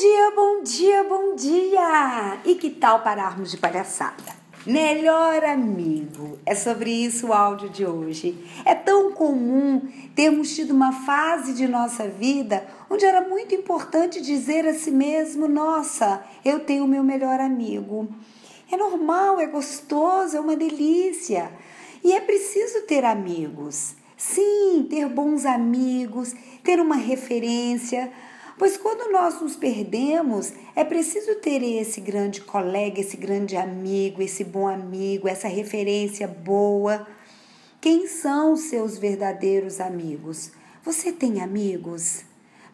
dia, bom dia, bom dia! E que tal pararmos de palhaçada? Melhor amigo, é sobre isso o áudio de hoje. É tão comum termos tido uma fase de nossa vida onde era muito importante dizer a si mesmo: Nossa, eu tenho meu melhor amigo. É normal, é gostoso, é uma delícia. E é preciso ter amigos. Sim, ter bons amigos, ter uma referência Pois quando nós nos perdemos, é preciso ter esse grande colega, esse grande amigo, esse bom amigo, essa referência boa. Quem são os seus verdadeiros amigos? Você tem amigos?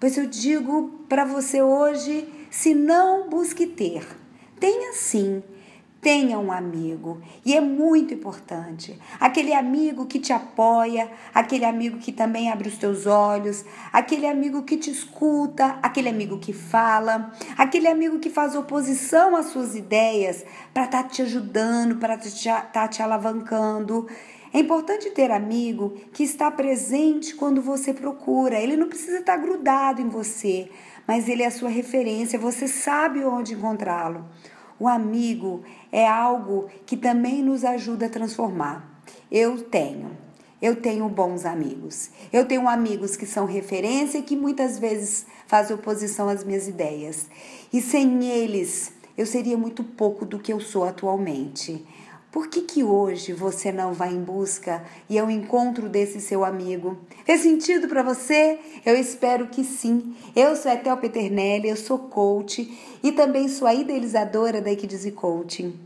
Pois eu digo para você hoje: se não busque ter, tenha sim Tenha um amigo e é muito importante. Aquele amigo que te apoia, aquele amigo que também abre os teus olhos, aquele amigo que te escuta, aquele amigo que fala, aquele amigo que faz oposição às suas ideias para estar tá te ajudando, para estar tá te alavancando. É importante ter amigo que está presente quando você procura. Ele não precisa estar grudado em você, mas ele é a sua referência, você sabe onde encontrá-lo. O amigo é algo que também nos ajuda a transformar. Eu tenho. Eu tenho bons amigos. Eu tenho amigos que são referência e que muitas vezes fazem oposição às minhas ideias. E sem eles, eu seria muito pouco do que eu sou atualmente. Por que, que hoje você não vai em busca e ao encontro desse seu amigo? Fez sentido para você? Eu espero que sim. Eu sou Etel Peternelli, eu sou coach e também sou a idealizadora da Equidize Coaching.